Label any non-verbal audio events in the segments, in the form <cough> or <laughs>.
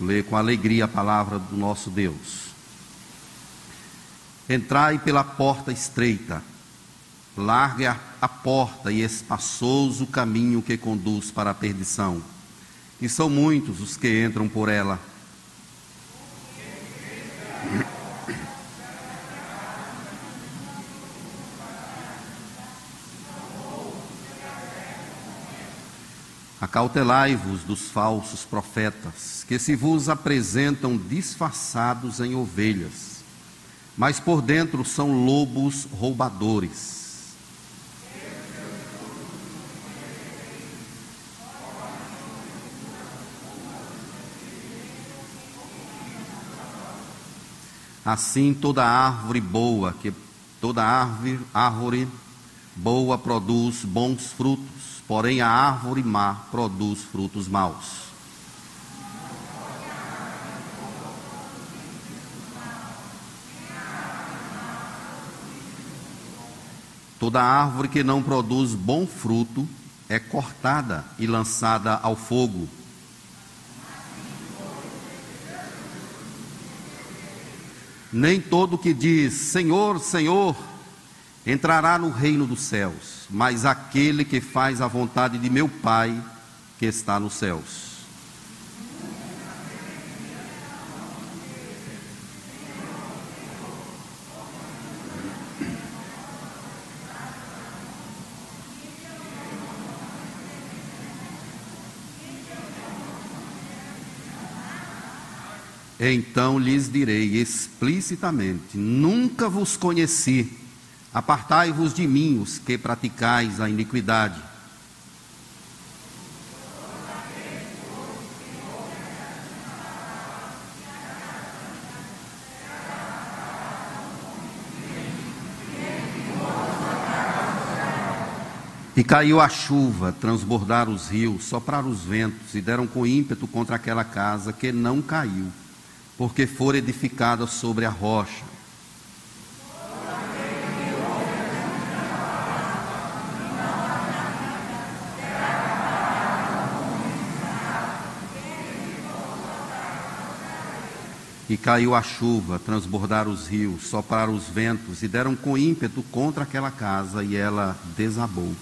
ler com alegria a palavra do nosso Deus. Entrai pela porta estreita, larga a porta e espaçoso o caminho que conduz para a perdição, e são muitos os que entram por ela. Acautelai-vos dos falsos profetas, que se vos apresentam disfarçados em ovelhas, mas por dentro são lobos roubadores. Assim toda árvore boa, que toda árvore, árvore boa produz bons frutos porém a árvore má produz frutos maus. Toda árvore que não produz bom fruto é cortada e lançada ao fogo. Nem todo que diz Senhor, Senhor entrará no reino dos céus, mas aquele que faz a vontade de meu Pai que está nos céus. Então lhes direi explicitamente: Nunca vos conheci. Apartai-vos de mim, os que praticais a iniquidade. E caiu a chuva, transbordaram os rios, sopraram os ventos e deram com ímpeto contra aquela casa que não caiu, porque fora edificada sobre a rocha. E caiu a chuva, transbordaram os rios, sopraram os ventos e deram com ímpeto contra aquela casa e ela desabou,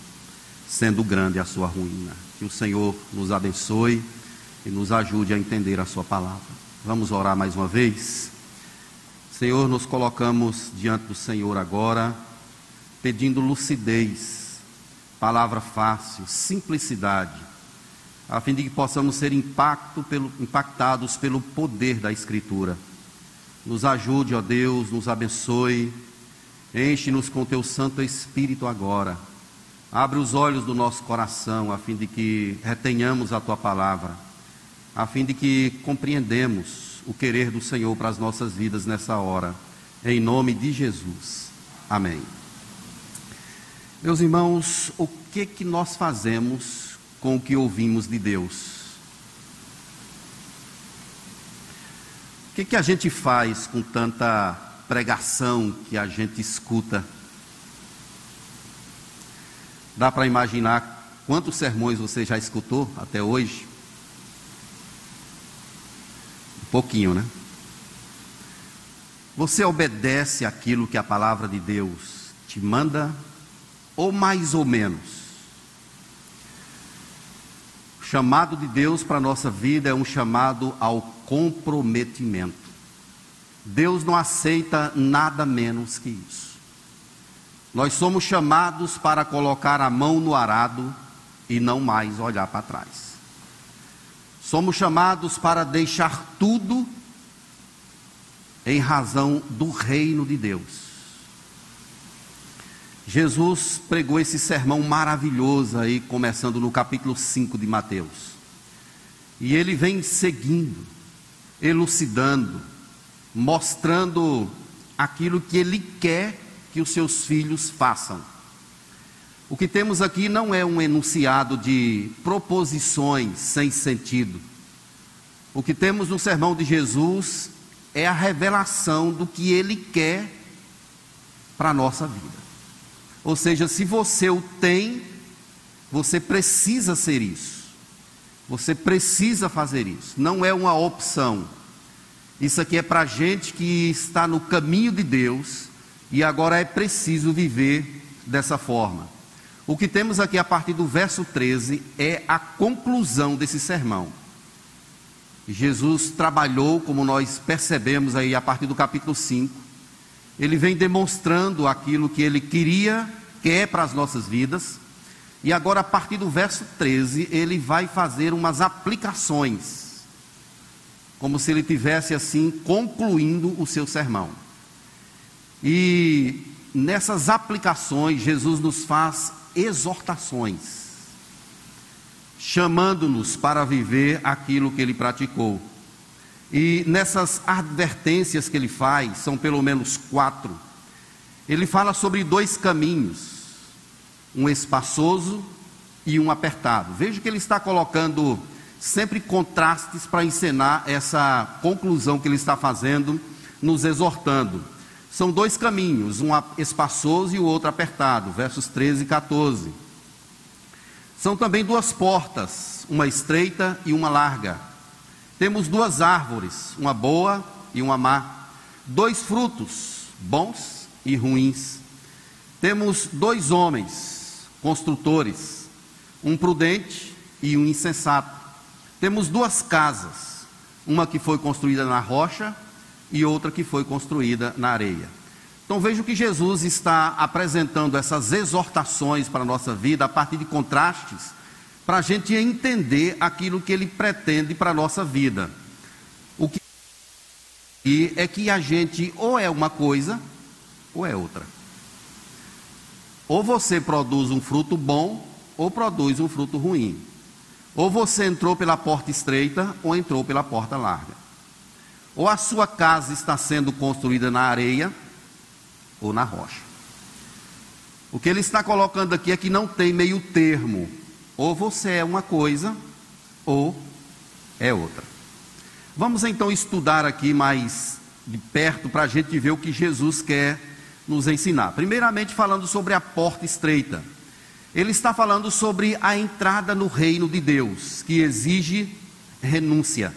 sendo grande a sua ruína. Que o Senhor nos abençoe e nos ajude a entender a sua palavra. Vamos orar mais uma vez? Senhor, nos colocamos diante do Senhor agora, pedindo lucidez, palavra fácil, simplicidade a fim de que possamos ser impacto pelo, impactados pelo poder da Escritura. Nos ajude, ó Deus, nos abençoe, enche-nos com teu Santo Espírito agora. Abre os olhos do nosso coração, a fim de que retenhamos a tua palavra, a fim de que compreendemos o querer do Senhor para as nossas vidas nessa hora. Em nome de Jesus. Amém. Meus irmãos, o que que nós fazemos com o que ouvimos de Deus. O que, que a gente faz com tanta pregação que a gente escuta? Dá para imaginar quantos sermões você já escutou até hoje? Um pouquinho, né? Você obedece aquilo que a palavra de Deus te manda, ou mais ou menos? Chamado de Deus para a nossa vida é um chamado ao comprometimento. Deus não aceita nada menos que isso. Nós somos chamados para colocar a mão no arado e não mais olhar para trás. Somos chamados para deixar tudo em razão do reino de Deus. Jesus pregou esse sermão maravilhoso aí, começando no capítulo 5 de Mateus. E ele vem seguindo, elucidando, mostrando aquilo que ele quer que os seus filhos façam. O que temos aqui não é um enunciado de proposições sem sentido. O que temos no sermão de Jesus é a revelação do que ele quer para a nossa vida. Ou seja, se você o tem, você precisa ser isso. Você precisa fazer isso, não é uma opção. Isso aqui é para gente que está no caminho de Deus e agora é preciso viver dessa forma. O que temos aqui a partir do verso 13 é a conclusão desse sermão. Jesus trabalhou, como nós percebemos aí a partir do capítulo 5, ele vem demonstrando aquilo que ele queria, quer para as nossas vidas, e agora a partir do verso 13, ele vai fazer umas aplicações, como se ele tivesse assim concluindo o seu sermão. E nessas aplicações, Jesus nos faz exortações, chamando-nos para viver aquilo que ele praticou. E nessas advertências que ele faz, são pelo menos quatro, ele fala sobre dois caminhos, um espaçoso e um apertado. Veja que ele está colocando sempre contrastes para encenar essa conclusão que ele está fazendo, nos exortando. São dois caminhos, um espaçoso e o outro apertado, versos 13 e 14. São também duas portas, uma estreita e uma larga. Temos duas árvores, uma boa e uma má. Dois frutos, bons e ruins. Temos dois homens, construtores, um prudente e um insensato. Temos duas casas, uma que foi construída na rocha e outra que foi construída na areia. Então veja que Jesus está apresentando essas exortações para a nossa vida a partir de contrastes, para a gente entender aquilo que ele pretende para a nossa vida. O que é que a gente ou é uma coisa ou é outra. Ou você produz um fruto bom ou produz um fruto ruim. Ou você entrou pela porta estreita ou entrou pela porta larga. Ou a sua casa está sendo construída na areia ou na rocha. O que ele está colocando aqui é que não tem meio termo. Ou você é uma coisa, ou é outra. Vamos então estudar aqui mais de perto para a gente ver o que Jesus quer nos ensinar. Primeiramente, falando sobre a porta estreita. Ele está falando sobre a entrada no reino de Deus, que exige renúncia.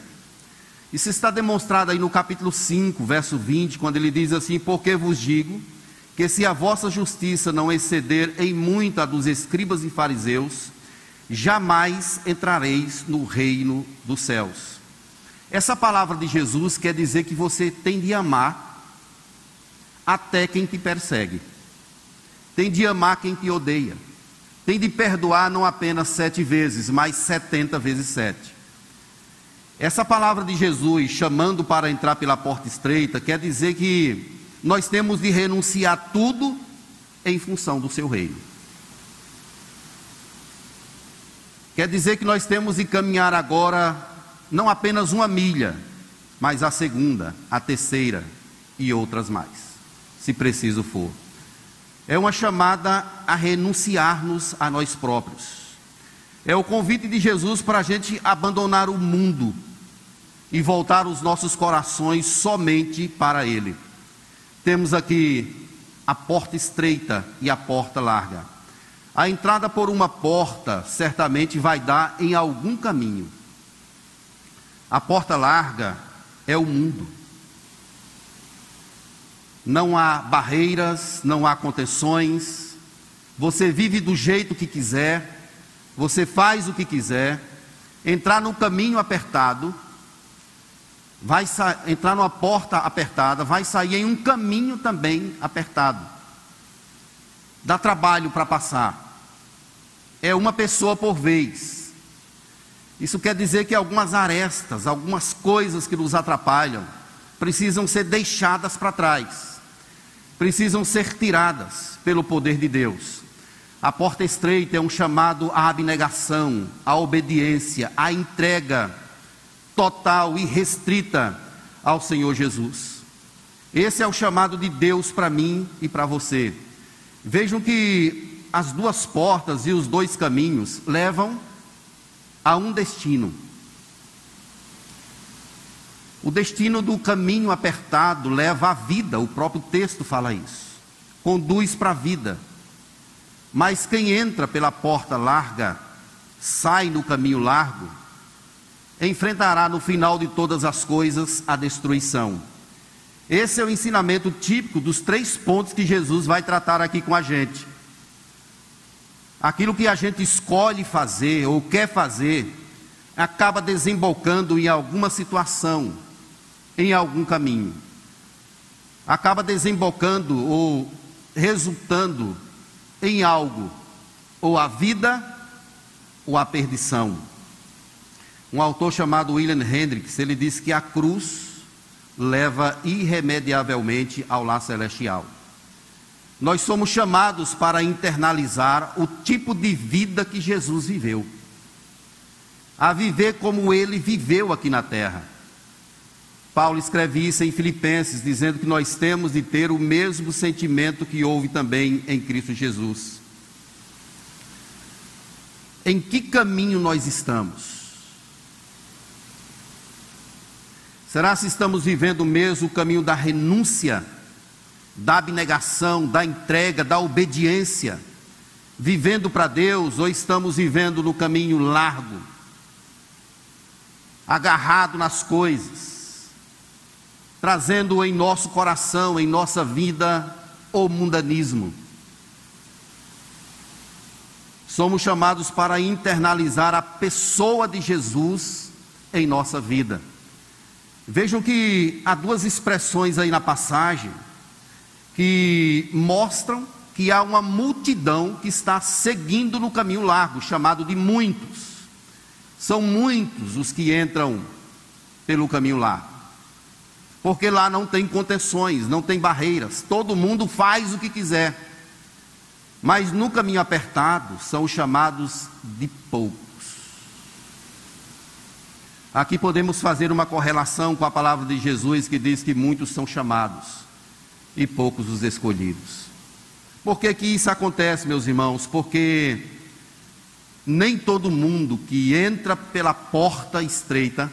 Isso está demonstrado aí no capítulo 5, verso 20, quando ele diz assim: Porque vos digo que se a vossa justiça não exceder em muito a dos escribas e fariseus, jamais entrareis no reino dos céus. Essa palavra de Jesus quer dizer que você tem de amar até quem te persegue, tem de amar quem te odeia, tem de perdoar não apenas sete vezes, mas setenta vezes sete. Essa palavra de Jesus, chamando para entrar pela porta estreita, quer dizer que nós temos de renunciar tudo em função do seu reino. Quer dizer que nós temos de caminhar agora não apenas uma milha, mas a segunda, a terceira e outras mais, se preciso for. É uma chamada a renunciarmos a nós próprios. É o convite de Jesus para a gente abandonar o mundo e voltar os nossos corações somente para Ele. Temos aqui a porta estreita e a porta larga. A entrada por uma porta certamente vai dar em algum caminho. A porta larga é o mundo. Não há barreiras, não há contenções. Você vive do jeito que quiser, você faz o que quiser. Entrar no caminho apertado vai entrar numa porta apertada, vai sair em um caminho também apertado. Dá trabalho para passar. É uma pessoa por vez. Isso quer dizer que algumas arestas, algumas coisas que nos atrapalham, precisam ser deixadas para trás, precisam ser tiradas pelo poder de Deus. A porta estreita é um chamado à abnegação, à obediência, à entrega total e restrita ao Senhor Jesus. Esse é o chamado de Deus para mim e para você. Vejam que as duas portas e os dois caminhos levam a um destino. O destino do caminho apertado leva à vida, o próprio texto fala isso. Conduz para a vida. Mas quem entra pela porta larga, sai no caminho largo, enfrentará no final de todas as coisas a destruição. Esse é o ensinamento típico dos três pontos que Jesus vai tratar aqui com a gente. Aquilo que a gente escolhe fazer ou quer fazer acaba desembocando em alguma situação, em algum caminho. Acaba desembocando ou resultando em algo, ou a vida ou a perdição. Um autor chamado William Hendricks, ele diz que a cruz leva irremediavelmente ao lar celestial. Nós somos chamados para internalizar o tipo de vida que Jesus viveu, a viver como ele viveu aqui na terra. Paulo escreve isso em Filipenses, dizendo que nós temos de ter o mesmo sentimento que houve também em Cristo Jesus. Em que caminho nós estamos? Será se estamos vivendo mesmo o caminho da renúncia, da abnegação, da entrega, da obediência, vivendo para Deus, ou estamos vivendo no caminho largo, agarrado nas coisas, trazendo em nosso coração, em nossa vida, o mundanismo? Somos chamados para internalizar a pessoa de Jesus em nossa vida. Vejam que há duas expressões aí na passagem que mostram que há uma multidão que está seguindo no caminho largo, chamado de muitos. São muitos os que entram pelo caminho largo. Porque lá não tem contenções, não tem barreiras, todo mundo faz o que quiser. Mas no caminho apertado são chamados de poucos. Aqui podemos fazer uma correlação com a palavra de Jesus que diz que muitos são chamados e poucos os escolhidos. Por que, que isso acontece, meus irmãos? Porque nem todo mundo que entra pela porta estreita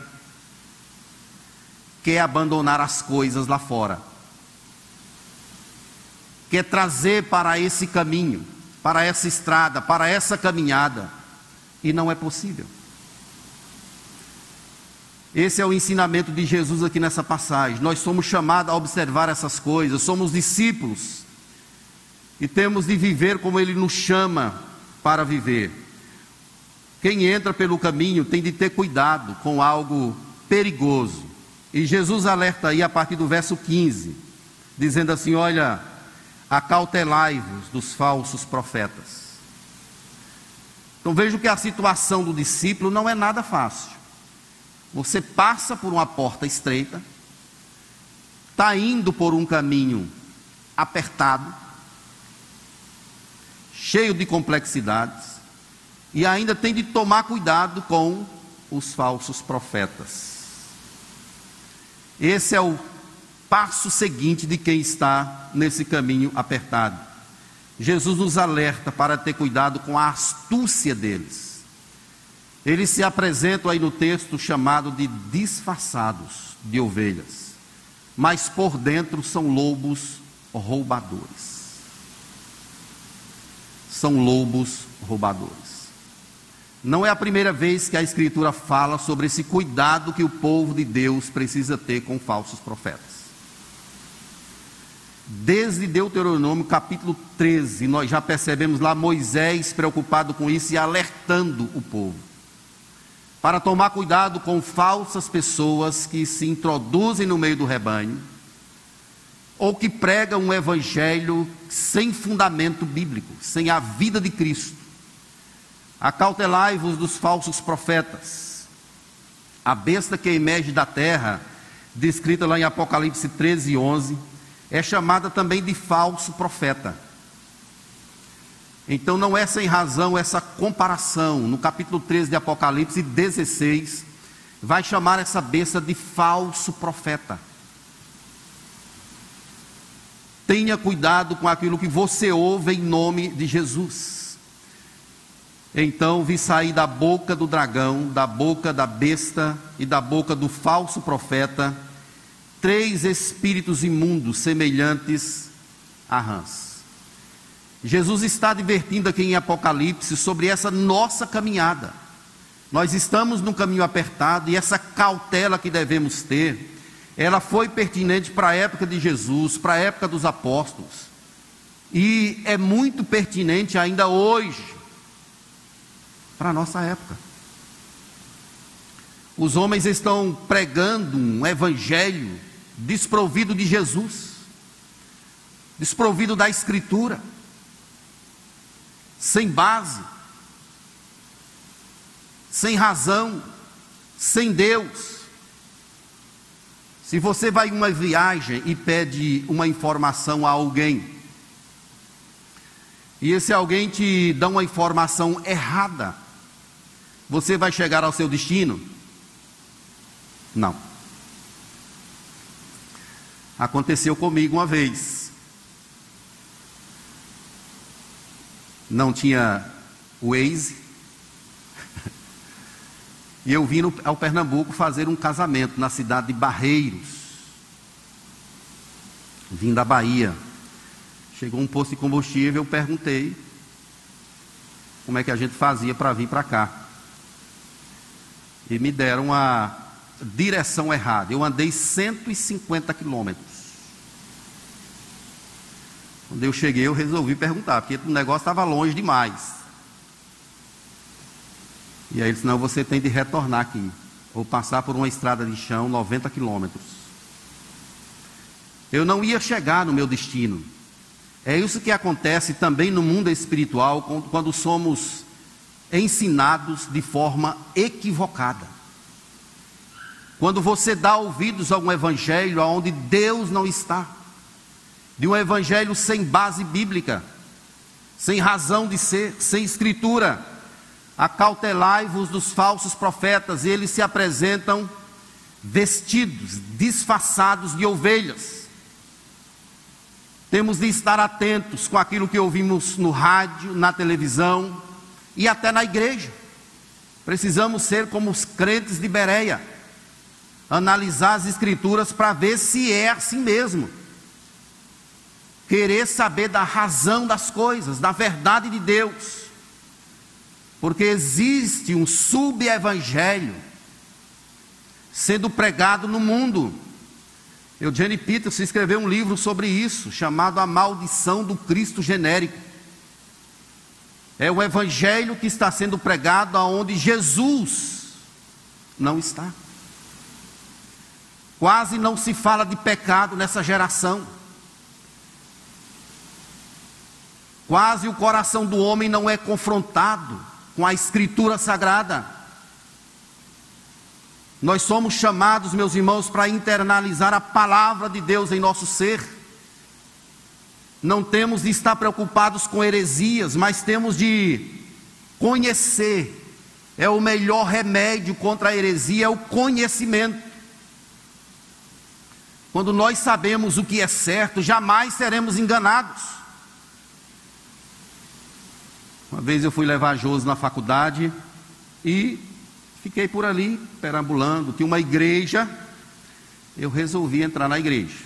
quer abandonar as coisas lá fora, quer trazer para esse caminho, para essa estrada, para essa caminhada, e não é possível. Esse é o ensinamento de Jesus aqui nessa passagem. Nós somos chamados a observar essas coisas, somos discípulos e temos de viver como Ele nos chama para viver. Quem entra pelo caminho tem de ter cuidado com algo perigoso. E Jesus alerta aí a partir do verso 15, dizendo assim: Olha, acautelai-vos dos falsos profetas. Então vejo que a situação do discípulo não é nada fácil. Você passa por uma porta estreita, está indo por um caminho apertado, cheio de complexidades, e ainda tem de tomar cuidado com os falsos profetas. Esse é o passo seguinte de quem está nesse caminho apertado. Jesus nos alerta para ter cuidado com a astúcia deles. Eles se apresentam aí no texto chamado de disfarçados de ovelhas, mas por dentro são lobos roubadores. São lobos roubadores. Não é a primeira vez que a Escritura fala sobre esse cuidado que o povo de Deus precisa ter com falsos profetas. Desde Deuteronômio capítulo 13, nós já percebemos lá Moisés preocupado com isso e alertando o povo para tomar cuidado com falsas pessoas que se introduzem no meio do rebanho ou que pregam um evangelho sem fundamento bíblico, sem a vida de Cristo. Acautelai-vos dos falsos profetas. A besta que emerge da terra, descrita lá em Apocalipse 13, 11, é chamada também de falso profeta. Então não é sem razão essa comparação. No capítulo 13 de Apocalipse 16, vai chamar essa besta de falso profeta. Tenha cuidado com aquilo que você ouve em nome de Jesus. Então vi sair da boca do dragão, da boca da besta e da boca do falso profeta três espíritos imundos semelhantes a rãs. Jesus está advertindo aqui em Apocalipse sobre essa nossa caminhada. Nós estamos num caminho apertado e essa cautela que devemos ter, ela foi pertinente para a época de Jesus, para a época dos apóstolos. E é muito pertinente ainda hoje, para a nossa época. Os homens estão pregando um evangelho desprovido de Jesus, desprovido da Escritura, sem base sem razão, sem Deus. Se você vai em uma viagem e pede uma informação a alguém, e esse alguém te dá uma informação errada, você vai chegar ao seu destino? Não. Aconteceu comigo uma vez. Não tinha Waze, e eu vim ao Pernambuco fazer um casamento na cidade de Barreiros. Vim da Bahia. Chegou um posto de combustível, eu perguntei como é que a gente fazia para vir para cá. E me deram a direção errada. Eu andei 150 quilômetros. Quando eu cheguei, eu resolvi perguntar, porque o negócio estava longe demais. E aí ele disse: Não, você tem de retornar aqui, ou passar por uma estrada de chão 90 quilômetros. Eu não ia chegar no meu destino. É isso que acontece também no mundo espiritual, quando somos ensinados de forma equivocada. Quando você dá ouvidos a um evangelho onde Deus não está, de um evangelho sem base bíblica, sem razão de ser, sem escritura, acautelai-vos dos falsos profetas, e eles se apresentam vestidos, disfarçados de ovelhas. Temos de estar atentos com aquilo que ouvimos no rádio, na televisão e até na igreja. Precisamos ser como os crentes de Bereia, analisar as escrituras para ver se é assim mesmo. Querer saber da razão das coisas, da verdade de Deus porque existe um subevangelho sendo pregado no mundo. Eugene Peterson escreveu um livro sobre isso, chamado A Maldição do Cristo Genérico. É o evangelho que está sendo pregado aonde Jesus não está. Quase não se fala de pecado nessa geração. Quase o coração do homem não é confrontado com a Escritura Sagrada. Nós somos chamados, meus irmãos, para internalizar a palavra de Deus em nosso ser. Não temos de estar preocupados com heresias, mas temos de conhecer. É o melhor remédio contra a heresia, é o conhecimento. Quando nós sabemos o que é certo, jamais seremos enganados. Uma vez eu fui levar Josi na faculdade e fiquei por ali, perambulando. Tinha uma igreja, eu resolvi entrar na igreja.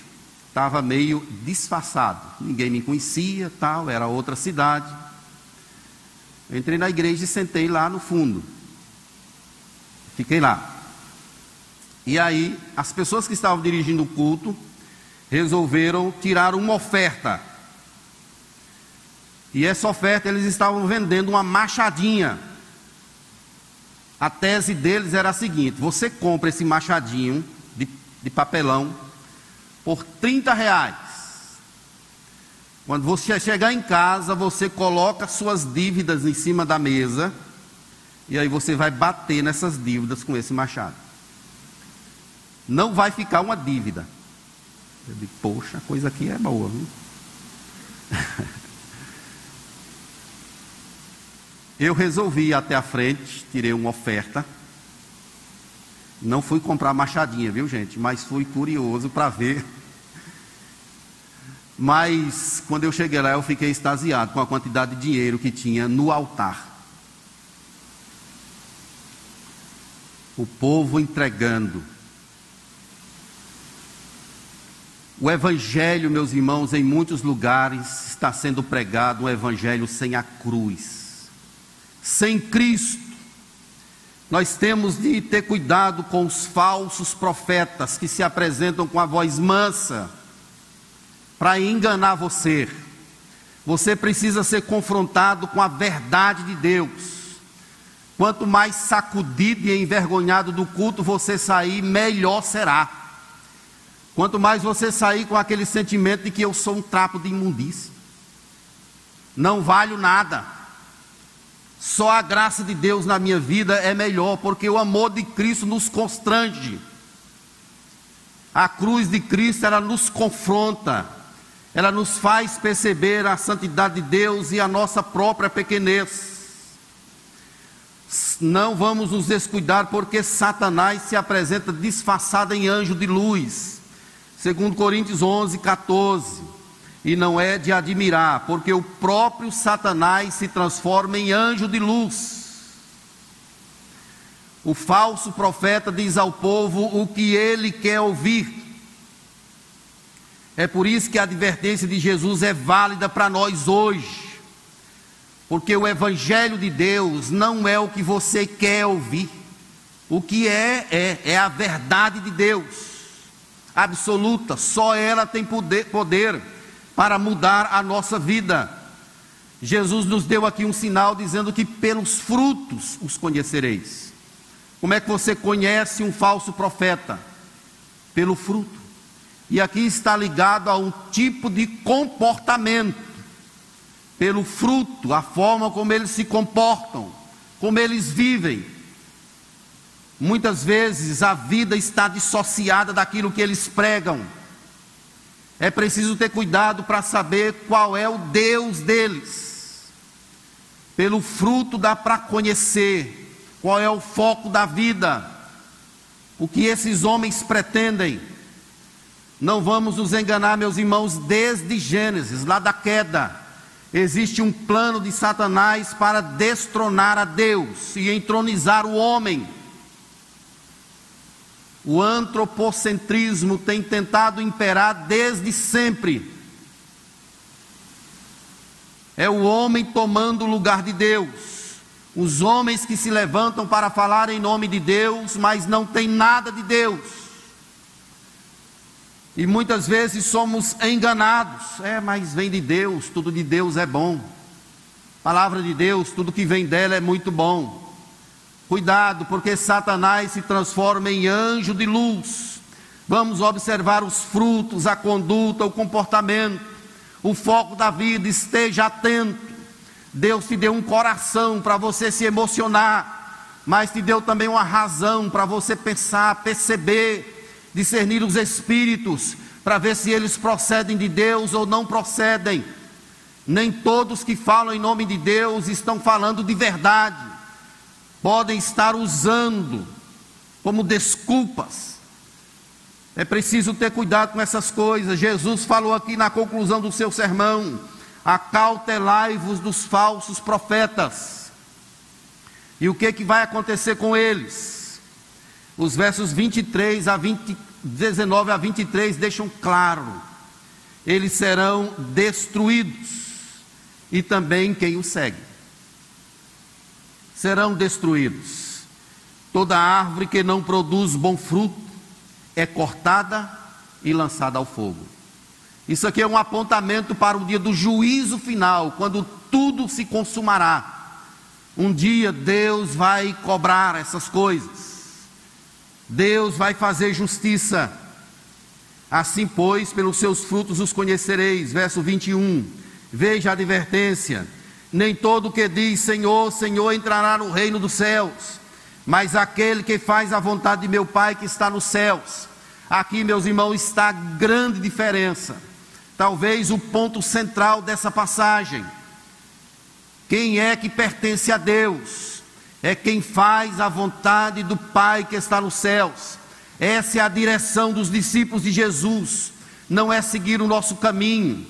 Estava meio disfarçado, ninguém me conhecia, tal, era outra cidade. Eu entrei na igreja e sentei lá no fundo. Fiquei lá. E aí, as pessoas que estavam dirigindo o culto resolveram tirar uma oferta e essa oferta eles estavam vendendo uma machadinha. A tese deles era a seguinte: você compra esse machadinho de, de papelão por 30 reais. Quando você chegar em casa, você coloca suas dívidas em cima da mesa e aí você vai bater nessas dívidas com esse machado. Não vai ficar uma dívida. Eu digo, poxa, a coisa aqui é boa, viu? <laughs> Eu resolvi ir até a frente, tirei uma oferta. Não fui comprar machadinha, viu gente? Mas fui curioso para ver. Mas quando eu cheguei lá, eu fiquei extasiado com a quantidade de dinheiro que tinha no altar. O povo entregando. O Evangelho, meus irmãos, em muitos lugares está sendo pregado um Evangelho sem a cruz sem Cristo. Nós temos de ter cuidado com os falsos profetas que se apresentam com a voz mansa para enganar você. Você precisa ser confrontado com a verdade de Deus. Quanto mais sacudido e envergonhado do culto você sair, melhor será. Quanto mais você sair com aquele sentimento de que eu sou um trapo de imundícia, não valho nada. Só a graça de Deus na minha vida é melhor, porque o amor de Cristo nos constrange. A cruz de Cristo ela nos confronta, ela nos faz perceber a santidade de Deus e a nossa própria pequenez. Não vamos nos descuidar, porque Satanás se apresenta disfarçado em anjo de luz. Segundo Coríntios 11, 14. E não é de admirar, porque o próprio Satanás se transforma em anjo de luz. O falso profeta diz ao povo o que ele quer ouvir. É por isso que a advertência de Jesus é válida para nós hoje. Porque o Evangelho de Deus não é o que você quer ouvir. O que é, é, é a verdade de Deus absoluta, só ela tem poder, poder para mudar a nossa vida. Jesus nos deu aqui um sinal dizendo que pelos frutos os conhecereis. Como é que você conhece um falso profeta? Pelo fruto. E aqui está ligado a um tipo de comportamento. Pelo fruto, a forma como eles se comportam, como eles vivem. Muitas vezes a vida está dissociada daquilo que eles pregam. É preciso ter cuidado para saber qual é o Deus deles. Pelo fruto dá para conhecer qual é o foco da vida, o que esses homens pretendem. Não vamos nos enganar, meus irmãos, desde Gênesis, lá da queda, existe um plano de Satanás para destronar a Deus e entronizar o homem. O antropocentrismo tem tentado imperar desde sempre. É o homem tomando o lugar de Deus. Os homens que se levantam para falar em nome de Deus, mas não tem nada de Deus. E muitas vezes somos enganados. É, mas vem de Deus, tudo de Deus é bom. Palavra de Deus, tudo que vem dela é muito bom. Cuidado, porque Satanás se transforma em anjo de luz. Vamos observar os frutos, a conduta, o comportamento, o foco da vida. Esteja atento. Deus te deu um coração para você se emocionar, mas te deu também uma razão para você pensar, perceber, discernir os espíritos, para ver se eles procedem de Deus ou não procedem. Nem todos que falam em nome de Deus estão falando de verdade podem estar usando como desculpas. É preciso ter cuidado com essas coisas. Jesus falou aqui na conclusão do seu sermão: acautelai-vos dos falsos profetas. E o que, que vai acontecer com eles? Os versos 23 a 20, 19 a 23 deixam claro: eles serão destruídos, e também quem os segue serão destruídos. Toda árvore que não produz bom fruto é cortada e lançada ao fogo. Isso aqui é um apontamento para o dia do juízo final, quando tudo se consumará. Um dia Deus vai cobrar essas coisas. Deus vai fazer justiça. Assim, pois, pelos seus frutos os conhecereis. Verso 21. Veja a advertência nem todo que diz Senhor, Senhor entrará no reino dos céus, mas aquele que faz a vontade de meu Pai que está nos céus. Aqui, meus irmãos, está a grande diferença. Talvez o ponto central dessa passagem. Quem é que pertence a Deus? É quem faz a vontade do Pai que está nos céus. Essa é a direção dos discípulos de Jesus. Não é seguir o nosso caminho,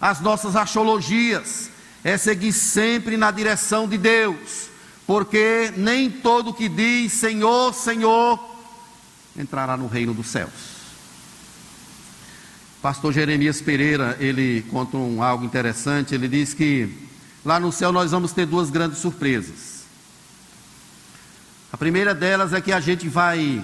as nossas achologias, é seguir sempre na direção de Deus, porque nem todo que diz Senhor, Senhor, entrará no reino dos céus. Pastor Jeremias Pereira, ele conta um, algo interessante, ele diz que lá no céu nós vamos ter duas grandes surpresas. A primeira delas é que a gente vai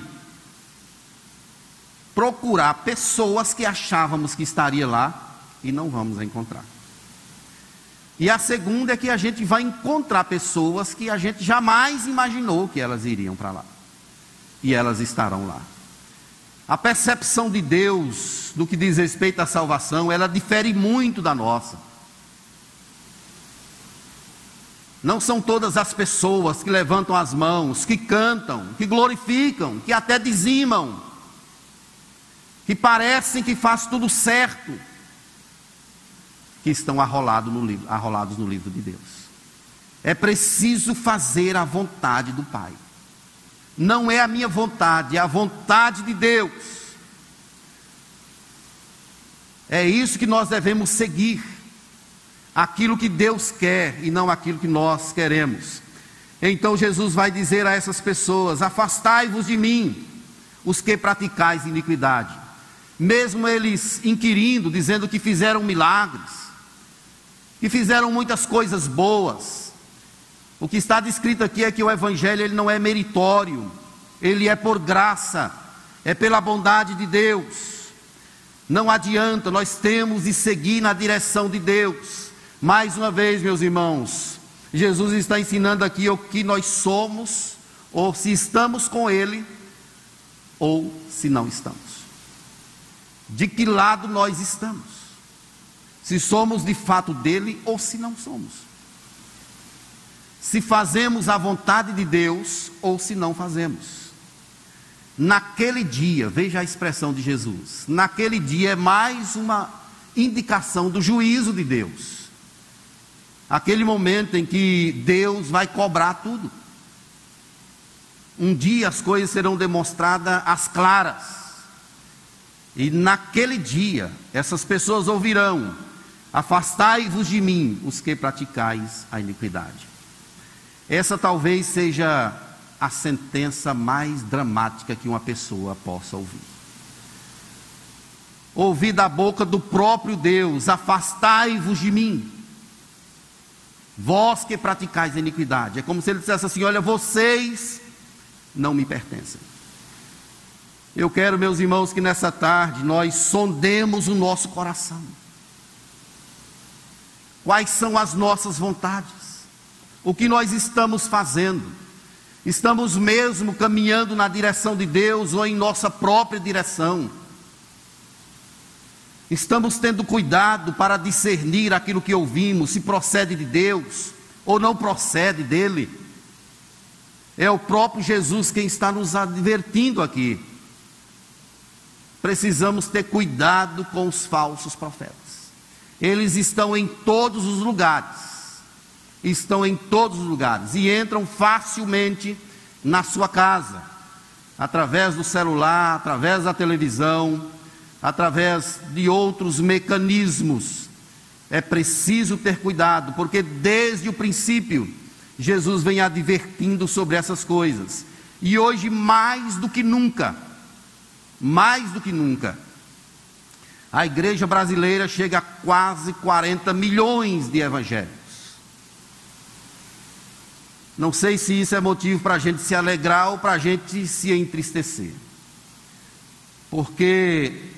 procurar pessoas que achávamos que estaria lá e não vamos encontrar. E a segunda é que a gente vai encontrar pessoas que a gente jamais imaginou que elas iriam para lá. E elas estarão lá. A percepção de Deus do que diz respeito à salvação, ela difere muito da nossa. Não são todas as pessoas que levantam as mãos, que cantam, que glorificam, que até dizimam, que parecem que faz tudo certo, que estão arrolado no livro, arrolados no livro de Deus. É preciso fazer a vontade do Pai. Não é a minha vontade, é a vontade de Deus. É isso que nós devemos seguir. Aquilo que Deus quer e não aquilo que nós queremos. Então Jesus vai dizer a essas pessoas: Afastai-vos de mim, os que praticais iniquidade. Mesmo eles inquirindo, dizendo que fizeram milagres, que fizeram muitas coisas boas. O que está descrito aqui é que o evangelho ele não é meritório, ele é por graça, é pela bondade de Deus. Não adianta, nós temos de seguir na direção de Deus. Mais uma vez, meus irmãos, Jesus está ensinando aqui o que nós somos, ou se estamos com Ele, ou se não estamos. De que lado nós estamos? Se somos de fato dele ou se não somos. Se fazemos a vontade de Deus ou se não fazemos. Naquele dia, veja a expressão de Jesus, naquele dia é mais uma indicação do juízo de Deus. Aquele momento em que Deus vai cobrar tudo. Um dia as coisas serão demonstradas às claras. E naquele dia, essas pessoas ouvirão Afastai-vos de mim, os que praticais a iniquidade. Essa talvez seja a sentença mais dramática que uma pessoa possa ouvir. Ouvir da boca do próprio Deus: Afastai-vos de mim, vós que praticais a iniquidade. É como se ele dissesse assim: Olha, vocês não me pertencem. Eu quero, meus irmãos, que nessa tarde nós sondemos o nosso coração Quais são as nossas vontades? O que nós estamos fazendo? Estamos mesmo caminhando na direção de Deus ou em nossa própria direção? Estamos tendo cuidado para discernir aquilo que ouvimos, se procede de Deus ou não procede dele. É o próprio Jesus quem está nos advertindo aqui. Precisamos ter cuidado com os falsos profetas. Eles estão em todos os lugares. Estão em todos os lugares e entram facilmente na sua casa, através do celular, através da televisão, através de outros mecanismos. É preciso ter cuidado, porque desde o princípio Jesus vem advertindo sobre essas coisas. E hoje mais do que nunca, mais do que nunca, a igreja brasileira chega a quase 40 milhões de evangélicos. Não sei se isso é motivo para a gente se alegrar ou para a gente se entristecer. Porque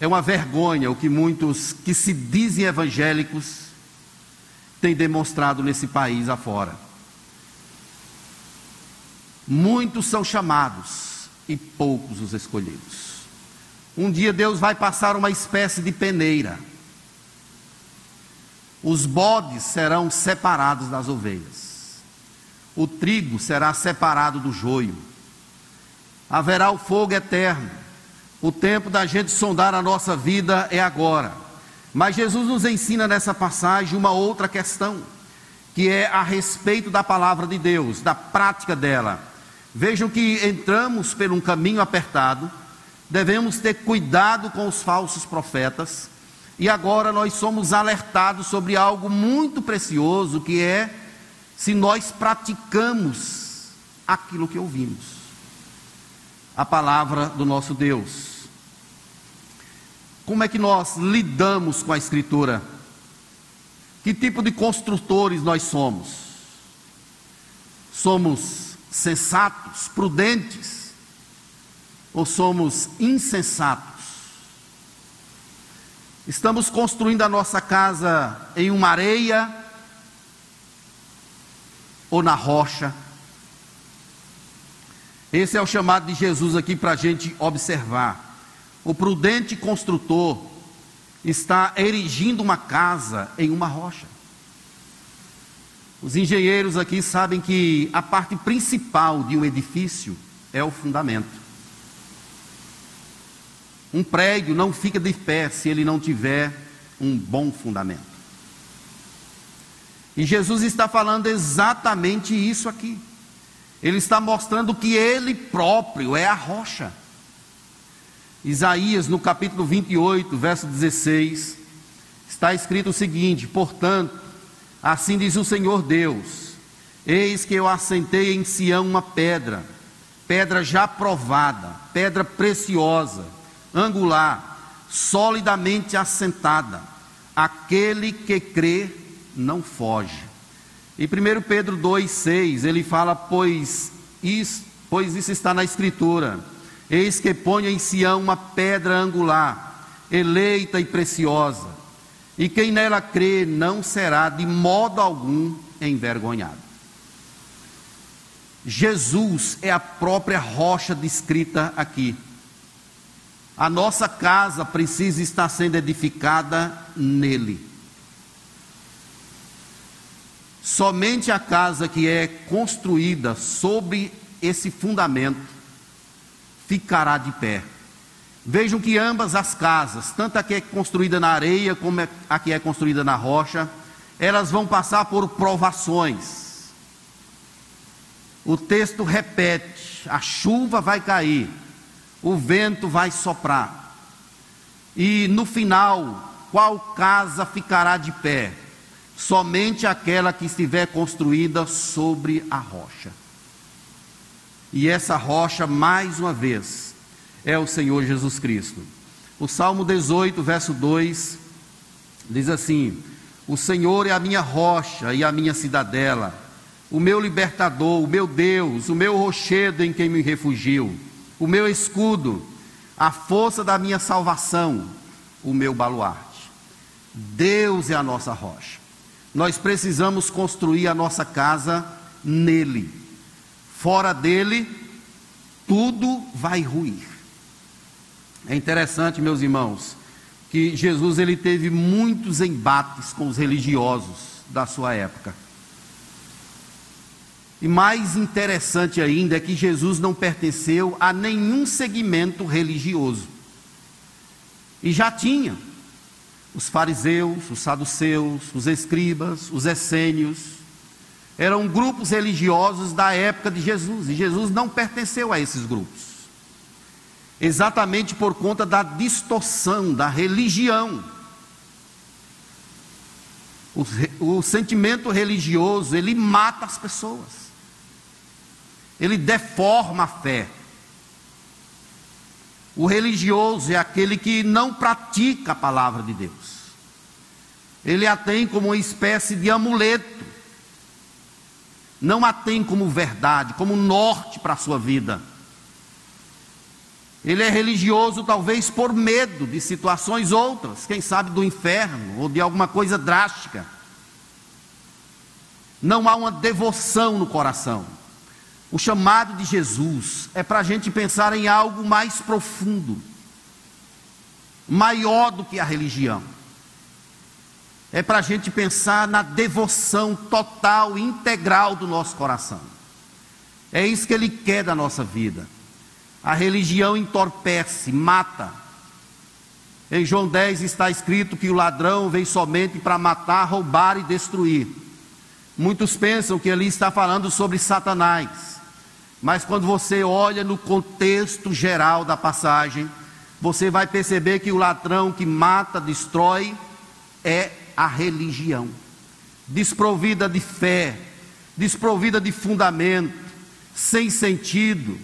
é uma vergonha o que muitos que se dizem evangélicos têm demonstrado nesse país afora. Muitos são chamados e poucos os escolhidos. Um dia Deus vai passar uma espécie de peneira. Os bodes serão separados das ovelhas. O trigo será separado do joio. Haverá o fogo eterno. O tempo da gente sondar a nossa vida é agora. Mas Jesus nos ensina nessa passagem uma outra questão, que é a respeito da palavra de Deus, da prática dela. Vejam que entramos por um caminho apertado devemos ter cuidado com os falsos profetas. E agora nós somos alertados sobre algo muito precioso, que é se nós praticamos aquilo que ouvimos. A palavra do nosso Deus. Como é que nós lidamos com a Escritura? Que tipo de construtores nós somos? Somos sensatos, prudentes, ou somos insensatos? Estamos construindo a nossa casa em uma areia ou na rocha? Esse é o chamado de Jesus aqui para a gente observar. O prudente construtor está erigindo uma casa em uma rocha. Os engenheiros aqui sabem que a parte principal de um edifício é o fundamento. Um prédio não fica de pé se ele não tiver um bom fundamento. E Jesus está falando exatamente isso aqui. Ele está mostrando que ele próprio é a rocha. Isaías, no capítulo 28, verso 16, está escrito o seguinte: Portanto, assim diz o Senhor Deus: Eis que eu assentei em Sião uma pedra, pedra já provada, pedra preciosa, angular, solidamente assentada. Aquele que crê não foge. E 1 Pedro 2,6 ele fala: pois isso, pois isso está na Escritura. Eis que ponho em Sião uma pedra angular, eleita e preciosa, e quem nela crê não será de modo algum envergonhado. Jesus é a própria rocha descrita aqui. A nossa casa precisa estar sendo edificada nele. Somente a casa que é construída sobre esse fundamento ficará de pé. Vejam que ambas as casas, tanto a que é construída na areia como a que é construída na rocha, elas vão passar por provações. O texto repete: a chuva vai cair, o vento vai soprar, e no final, qual casa ficará de pé? somente aquela que estiver construída sobre a rocha. E essa rocha, mais uma vez, é o Senhor Jesus Cristo. O Salmo 18, verso 2, diz assim: O Senhor é a minha rocha e a minha cidadela, o meu libertador, o meu Deus, o meu rochedo em quem me refugio, o meu escudo, a força da minha salvação, o meu baluarte. Deus é a nossa rocha. Nós precisamos construir a nossa casa nele. Fora dele, tudo vai ruir. É interessante, meus irmãos, que Jesus ele teve muitos embates com os religiosos da sua época. E mais interessante ainda é que Jesus não pertenceu a nenhum segmento religioso. E já tinha os fariseus, os saduceus, os escribas, os essênios, eram grupos religiosos da época de Jesus, e Jesus não pertenceu a esses grupos. Exatamente por conta da distorção da religião. O, o sentimento religioso, ele mata as pessoas. Ele deforma a fé. O religioso é aquele que não pratica a palavra de Deus. Ele a tem como uma espécie de amuleto. Não a tem como verdade, como norte para a sua vida. Ele é religioso talvez por medo de situações outras, quem sabe do inferno ou de alguma coisa drástica. Não há uma devoção no coração. O chamado de Jesus é para a gente pensar em algo mais profundo, maior do que a religião. É para a gente pensar na devoção total, integral do nosso coração. É isso que Ele quer da nossa vida. A religião entorpece, mata. Em João 10 está escrito que o ladrão vem somente para matar, roubar e destruir. Muitos pensam que ali está falando sobre Satanás. Mas quando você olha no contexto geral da passagem, você vai perceber que o ladrão que mata, destrói, é a religião, desprovida de fé, desprovida de fundamento, sem sentido,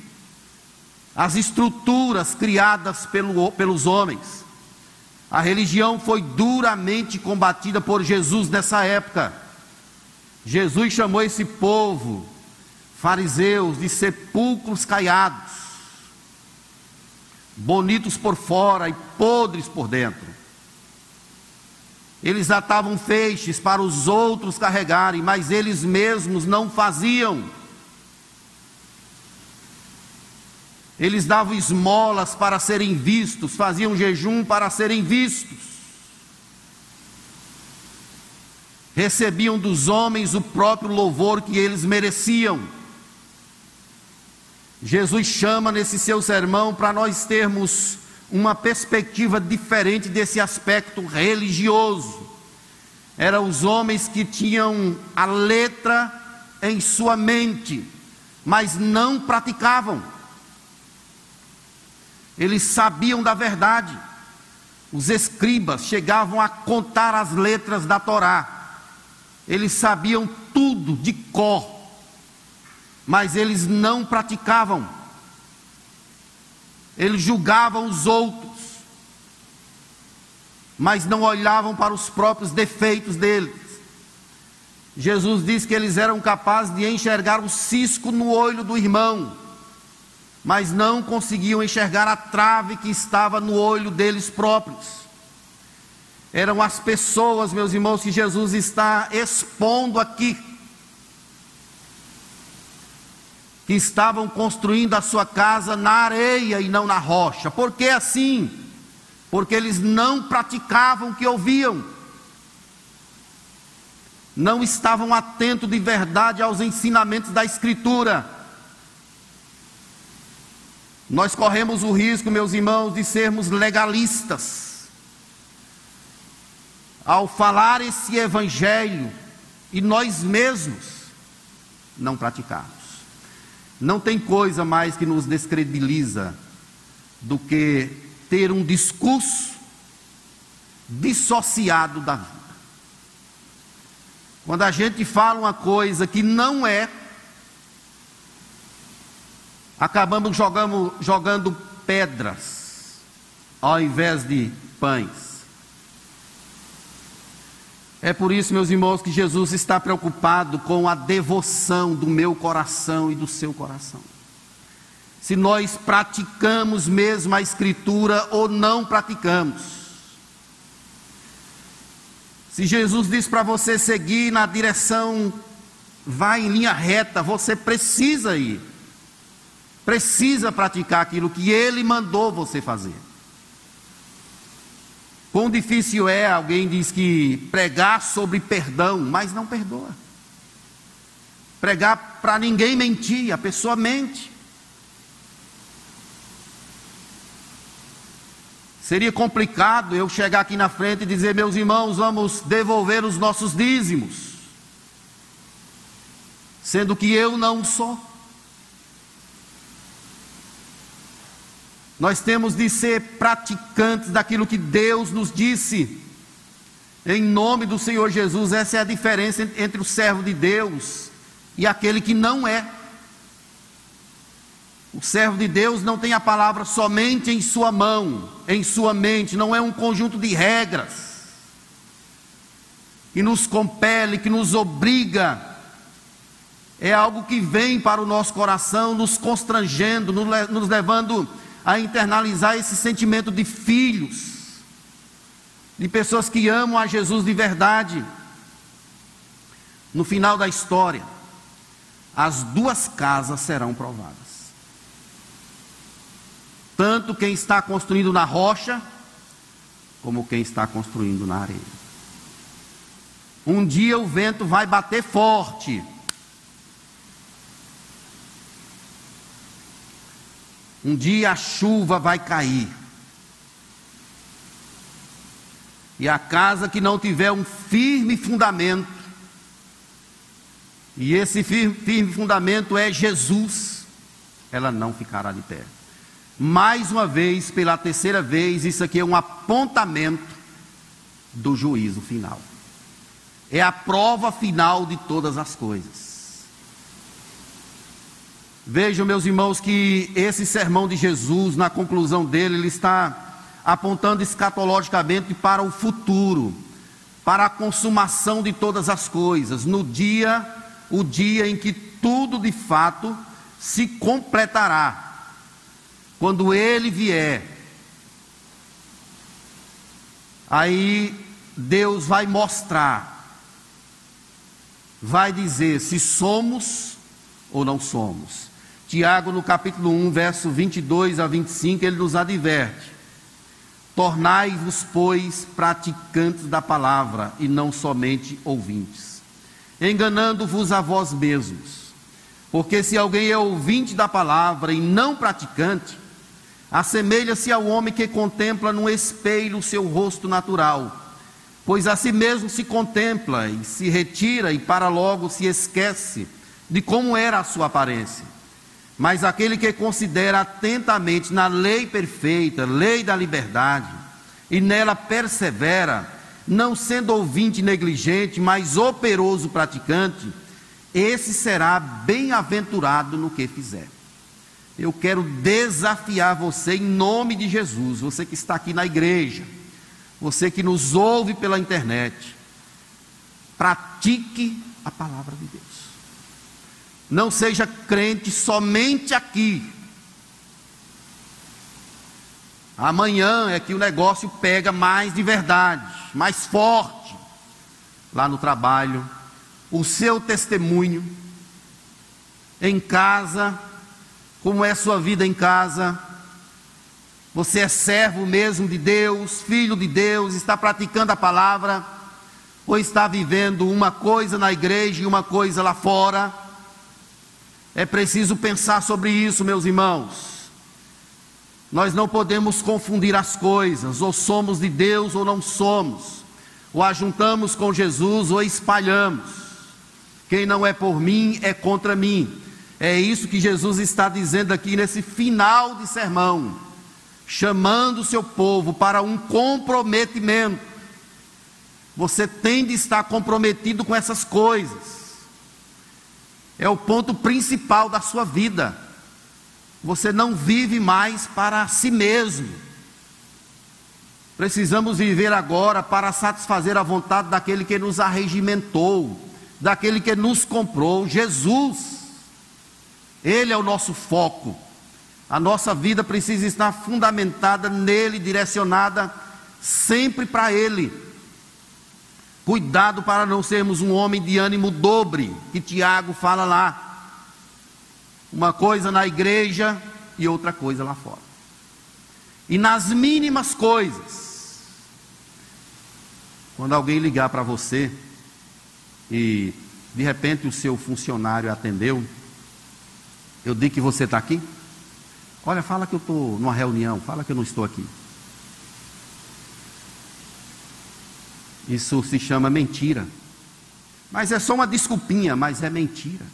as estruturas criadas pelo, pelos homens. A religião foi duramente combatida por Jesus nessa época. Jesus chamou esse povo fariseus de sepulcros caiados, bonitos por fora e podres por dentro. Eles atavam feixes para os outros carregarem, mas eles mesmos não faziam. Eles davam esmolas para serem vistos, faziam jejum para serem vistos. Recebiam dos homens o próprio louvor que eles mereciam. Jesus chama nesse seu sermão para nós termos uma perspectiva diferente desse aspecto religioso. Eram os homens que tinham a letra em sua mente, mas não praticavam. Eles sabiam da verdade. Os escribas chegavam a contar as letras da Torá. Eles sabiam tudo de cor mas eles não praticavam. Eles julgavam os outros, mas não olhavam para os próprios defeitos deles. Jesus disse que eles eram capazes de enxergar o cisco no olho do irmão, mas não conseguiam enxergar a trave que estava no olho deles próprios. Eram as pessoas, meus irmãos, que Jesus está expondo aqui que estavam construindo a sua casa na areia e não na rocha. Por que assim? Porque eles não praticavam o que ouviam, não estavam atentos de verdade aos ensinamentos da Escritura. Nós corremos o risco, meus irmãos, de sermos legalistas. Ao falar esse evangelho e nós mesmos não praticarmos. Não tem coisa mais que nos descredibiliza do que ter um discurso dissociado da vida. Quando a gente fala uma coisa que não é, acabamos jogando, jogando pedras ao invés de pães. É por isso, meus irmãos, que Jesus está preocupado com a devoção do meu coração e do seu coração. Se nós praticamos mesmo a Escritura ou não praticamos. Se Jesus diz para você seguir na direção, vai em linha reta, você precisa ir. Precisa praticar aquilo que Ele mandou você fazer. Quão difícil é, alguém diz que pregar sobre perdão, mas não perdoa. Pregar para ninguém mentir, a pessoa mente. Seria complicado eu chegar aqui na frente e dizer, meus irmãos, vamos devolver os nossos dízimos, sendo que eu não sou. Nós temos de ser praticantes daquilo que Deus nos disse. Em nome do Senhor Jesus, essa é a diferença entre o servo de Deus e aquele que não é. O servo de Deus não tem a palavra somente em sua mão, em sua mente, não é um conjunto de regras que nos compele, que nos obriga. É algo que vem para o nosso coração, nos constrangendo, nos levando a internalizar esse sentimento de filhos, de pessoas que amam a Jesus de verdade. No final da história, as duas casas serão provadas. Tanto quem está construindo na rocha, como quem está construindo na areia. Um dia o vento vai bater forte Um dia a chuva vai cair. E a casa que não tiver um firme fundamento, e esse firme, fundamento é Jesus, ela não ficará de pé. Mais uma vez, pela terceira vez, isso aqui é um apontamento do juízo final. É a prova final de todas as coisas. Vejam, meus irmãos, que esse sermão de Jesus, na conclusão dele, ele está apontando escatologicamente para o futuro, para a consumação de todas as coisas, no dia, o dia em que tudo de fato se completará quando ele vier. Aí Deus vai mostrar, vai dizer se somos ou não somos. Tiago, no capítulo 1, verso 22 a 25, ele nos adverte: Tornai-vos, pois, praticantes da palavra e não somente ouvintes, enganando-vos a vós mesmos. Porque se alguém é ouvinte da palavra e não praticante, assemelha-se ao homem que contempla no espelho o seu rosto natural, pois a si mesmo se contempla e se retira e para logo se esquece de como era a sua aparência. Mas aquele que considera atentamente na lei perfeita, lei da liberdade, e nela persevera, não sendo ouvinte negligente, mas operoso praticante, esse será bem-aventurado no que fizer. Eu quero desafiar você em nome de Jesus, você que está aqui na igreja, você que nos ouve pela internet, pratique a palavra de Deus. Não seja crente somente aqui. Amanhã é que o negócio pega mais de verdade, mais forte. Lá no trabalho, o seu testemunho, em casa, como é sua vida em casa. Você é servo mesmo de Deus, filho de Deus, está praticando a palavra, ou está vivendo uma coisa na igreja e uma coisa lá fora. É preciso pensar sobre isso, meus irmãos. Nós não podemos confundir as coisas, ou somos de Deus ou não somos, ou ajuntamos com Jesus ou espalhamos. Quem não é por mim é contra mim. É isso que Jesus está dizendo aqui nesse final de sermão, chamando o seu povo para um comprometimento. Você tem de estar comprometido com essas coisas é o ponto principal da sua vida. Você não vive mais para si mesmo. Precisamos viver agora para satisfazer a vontade daquele que nos arregimentou, daquele que nos comprou, Jesus. Ele é o nosso foco. A nossa vida precisa estar fundamentada nele, direcionada sempre para Ele. Cuidado para não sermos um homem de ânimo dobre, que Tiago fala lá. Uma coisa na igreja e outra coisa lá fora. E nas mínimas coisas, quando alguém ligar para você e de repente o seu funcionário atendeu, eu digo que você está aqui. Olha, fala que eu estou numa reunião, fala que eu não estou aqui. Isso se chama mentira. Mas é só uma desculpinha, mas é mentira.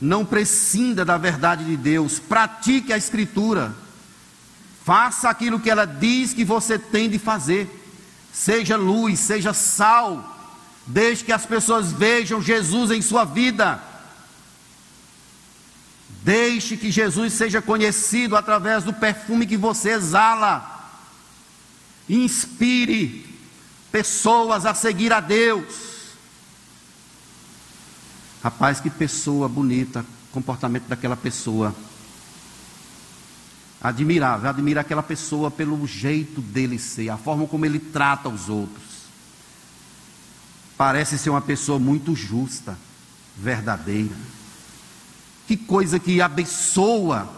Não prescinda da verdade de Deus, pratique a Escritura, faça aquilo que ela diz que você tem de fazer, seja luz, seja sal, deixe que as pessoas vejam Jesus em sua vida. Deixe que Jesus seja conhecido através do perfume que você exala. Inspire pessoas a seguir a Deus. Rapaz, que pessoa bonita, comportamento daquela pessoa. Admirável, admira aquela pessoa pelo jeito dele ser, a forma como ele trata os outros. Parece ser uma pessoa muito justa, verdadeira. Que coisa que abençoa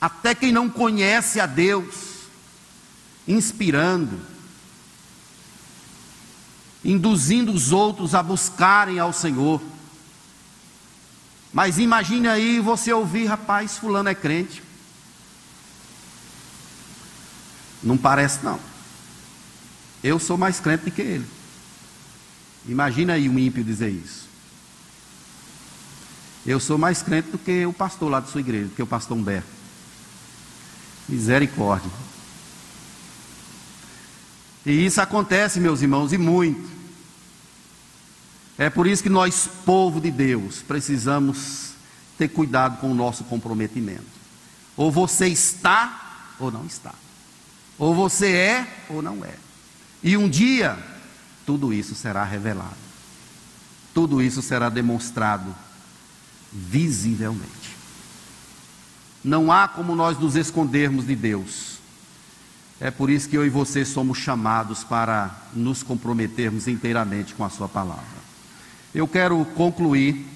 até quem não conhece a Deus, inspirando, induzindo os outros a buscarem ao Senhor. Mas imagine aí você ouvir, rapaz, fulano é crente. Não parece não. Eu sou mais crente do que ele. Imagina aí um ímpio dizer isso. Eu sou mais crente do que o pastor lá da sua igreja, do que o pastor Humberto. Misericórdia. E isso acontece, meus irmãos, e muito. É por isso que nós, povo de Deus, precisamos ter cuidado com o nosso comprometimento. Ou você está ou não está. Ou você é ou não é. E um dia, tudo isso será revelado. Tudo isso será demonstrado visivelmente. Não há como nós nos escondermos de Deus. É por isso que eu e você somos chamados para nos comprometermos inteiramente com a Sua palavra. Eu quero concluir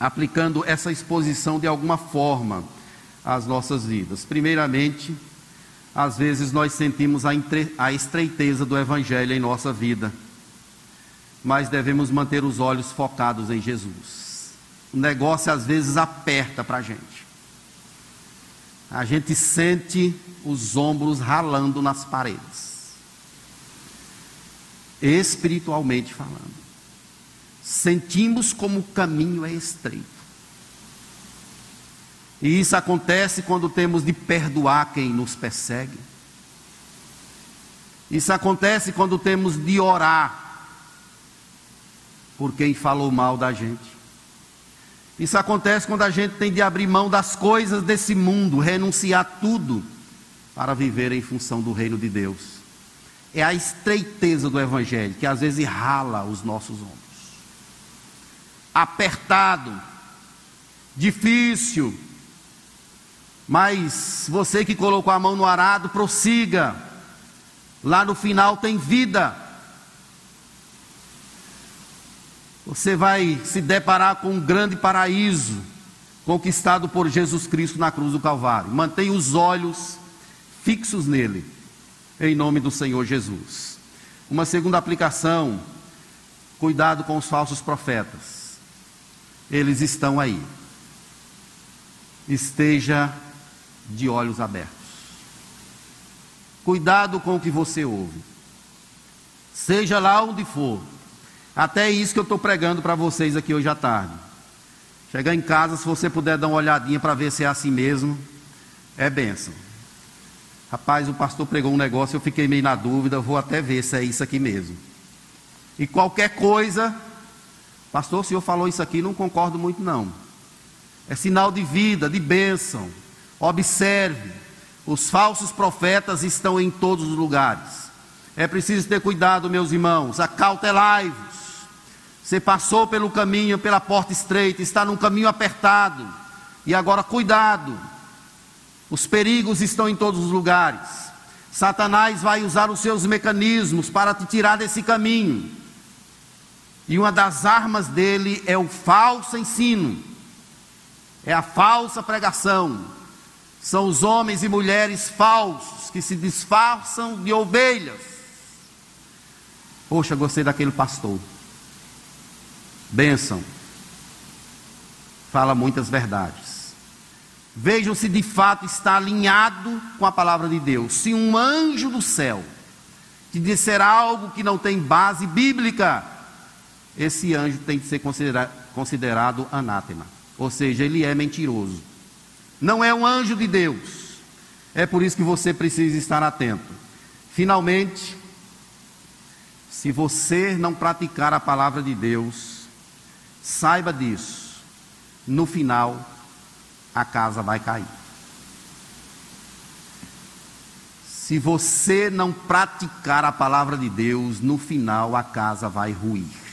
aplicando essa exposição de alguma forma às nossas vidas. Primeiramente, às vezes nós sentimos a, entre... a estreiteza do Evangelho em nossa vida, mas devemos manter os olhos focados em Jesus. O negócio às vezes aperta para a gente. A gente sente os ombros ralando nas paredes, espiritualmente falando sentimos como o caminho é estreito. E isso acontece quando temos de perdoar quem nos persegue. Isso acontece quando temos de orar por quem falou mal da gente. Isso acontece quando a gente tem de abrir mão das coisas desse mundo, renunciar tudo para viver em função do reino de Deus. É a estreiteza do Evangelho que às vezes rala os nossos ombros apertado, difícil. Mas você que colocou a mão no arado, prossiga. Lá no final tem vida. Você vai se deparar com um grande paraíso conquistado por Jesus Cristo na cruz do Calvário. Mantenha os olhos fixos nele, em nome do Senhor Jesus. Uma segunda aplicação: cuidado com os falsos profetas eles estão aí. Esteja de olhos abertos. Cuidado com o que você ouve. Seja lá onde for. Até isso que eu estou pregando para vocês aqui hoje à tarde. Chegar em casa, se você puder dar uma olhadinha para ver se é assim mesmo, é bênção. Rapaz, o pastor pregou um negócio, eu fiquei meio na dúvida, vou até ver se é isso aqui mesmo. E qualquer coisa, Pastor, o senhor falou isso aqui, não concordo muito não. É sinal de vida, de bênção. Observe, os falsos profetas estão em todos os lugares. É preciso ter cuidado, meus irmãos, acautelai-vos. Você passou pelo caminho, pela porta estreita, está num caminho apertado. E agora, cuidado. Os perigos estão em todos os lugares. Satanás vai usar os seus mecanismos para te tirar desse caminho. E uma das armas dele é o falso ensino, é a falsa pregação. São os homens e mulheres falsos que se disfarçam de ovelhas. Poxa, gostei daquele pastor. Bênção. Fala muitas verdades. Vejam se de fato está alinhado com a palavra de Deus. Se um anjo do céu te disser algo que não tem base bíblica, esse anjo tem que ser considerado, considerado anátema. Ou seja, ele é mentiroso. Não é um anjo de Deus. É por isso que você precisa estar atento. Finalmente, se você não praticar a palavra de Deus, saiba disso. No final, a casa vai cair. Se você não praticar a palavra de Deus, no final a casa vai ruir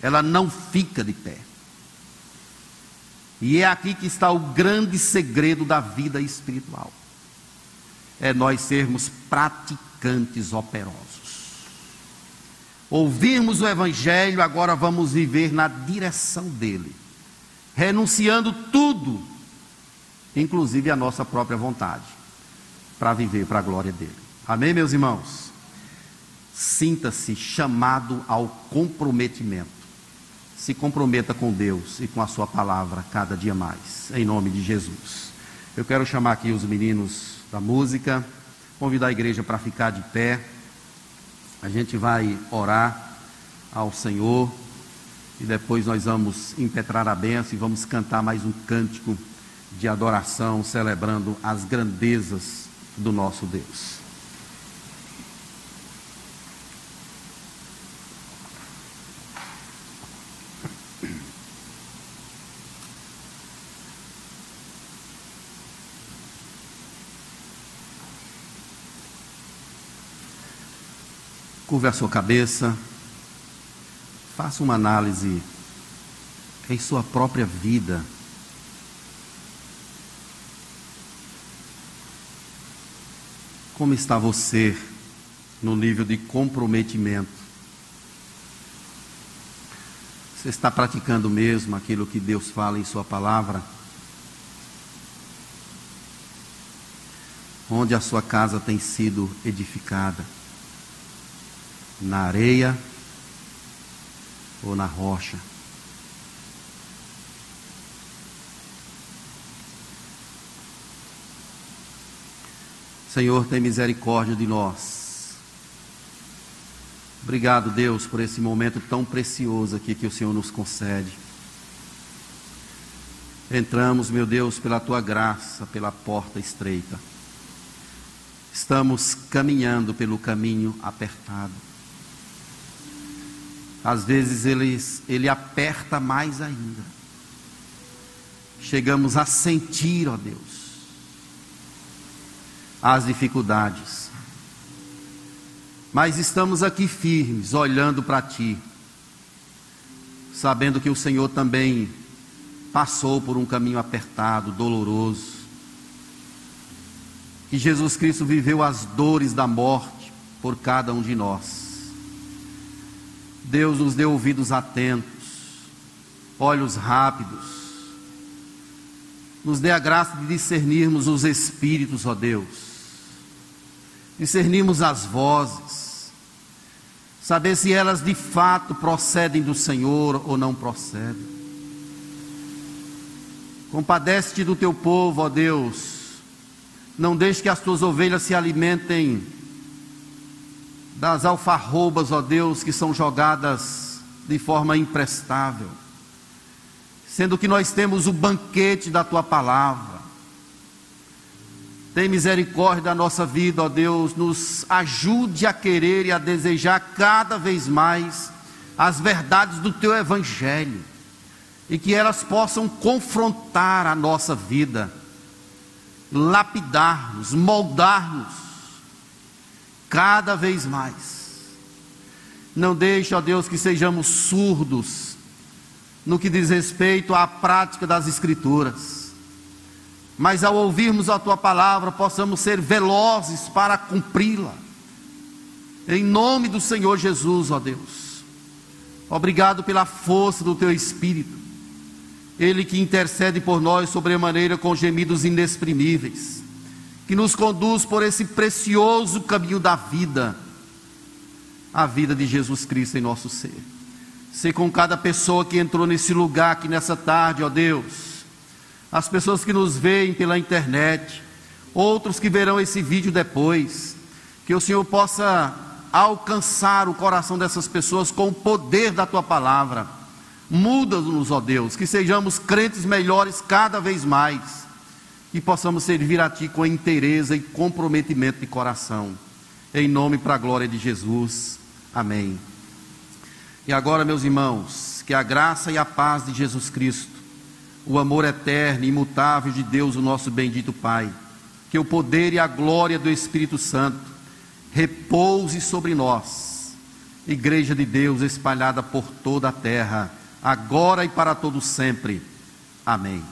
ela não fica de pé. E é aqui que está o grande segredo da vida espiritual. É nós sermos praticantes operosos. Ouvirmos o Evangelho, agora vamos viver na direção dele, renunciando tudo, inclusive a nossa própria vontade, para viver para a glória dele. Amém, meus irmãos? Sinta-se chamado ao comprometimento se comprometa com Deus e com a Sua palavra cada dia mais, em nome de Jesus. Eu quero chamar aqui os meninos da música, convidar a igreja para ficar de pé. A gente vai orar ao Senhor e depois nós vamos impetrar a benção e vamos cantar mais um cântico de adoração, celebrando as grandezas do nosso Deus. Curve a sua cabeça. Faça uma análise em sua própria vida. Como está você no nível de comprometimento? Você está praticando mesmo aquilo que Deus fala em Sua palavra? Onde a sua casa tem sido edificada? Na areia ou na rocha? Senhor, tem misericórdia de nós. Obrigado, Deus, por esse momento tão precioso aqui que o Senhor nos concede. Entramos, meu Deus, pela tua graça, pela porta estreita. Estamos caminhando pelo caminho apertado. Às vezes ele, ele aperta mais ainda. Chegamos a sentir, ó Deus, as dificuldades. Mas estamos aqui firmes, olhando para Ti, sabendo que o Senhor também passou por um caminho apertado, doloroso, que Jesus Cristo viveu as dores da morte por cada um de nós. Deus nos deu ouvidos atentos, olhos rápidos, nos dê a graça de discernirmos os espíritos, ó Deus discernirmos as vozes, saber se elas de fato procedem do Senhor ou não procedem. Compadece-te do teu povo, ó Deus. Não deixe que as tuas ovelhas se alimentem das alfarrobas, ó Deus, que são jogadas de forma imprestável. Sendo que nós temos o banquete da tua palavra tem misericórdia da nossa vida, ó Deus, nos ajude a querer e a desejar cada vez mais as verdades do teu evangelho e que elas possam confrontar a nossa vida, lapidar-nos, moldar-nos cada vez mais. Não deixe, ó Deus, que sejamos surdos no que diz respeito à prática das Escrituras mas ao ouvirmos a tua palavra, possamos ser velozes para cumpri-la. Em nome do Senhor Jesus, ó Deus. Obrigado pela força do teu Espírito. Ele que intercede por nós sobremaneira com gemidos inexprimíveis, que nos conduz por esse precioso caminho da vida, a vida de Jesus Cristo em nosso ser. Ser com cada pessoa que entrou nesse lugar aqui nessa tarde, ó Deus as pessoas que nos veem pela internet, outros que verão esse vídeo depois, que o Senhor possa alcançar o coração dessas pessoas com o poder da tua palavra. Muda-nos, ó Deus, que sejamos crentes melhores cada vez mais e possamos servir a Ti com inteireza e comprometimento de coração. Em nome para a glória de Jesus. Amém. E agora, meus irmãos, que a graça e a paz de Jesus Cristo o amor eterno e imutável de Deus, o nosso bendito Pai, que o poder e a glória do Espírito Santo repouse sobre nós, Igreja de Deus espalhada por toda a terra, agora e para todo sempre. Amém.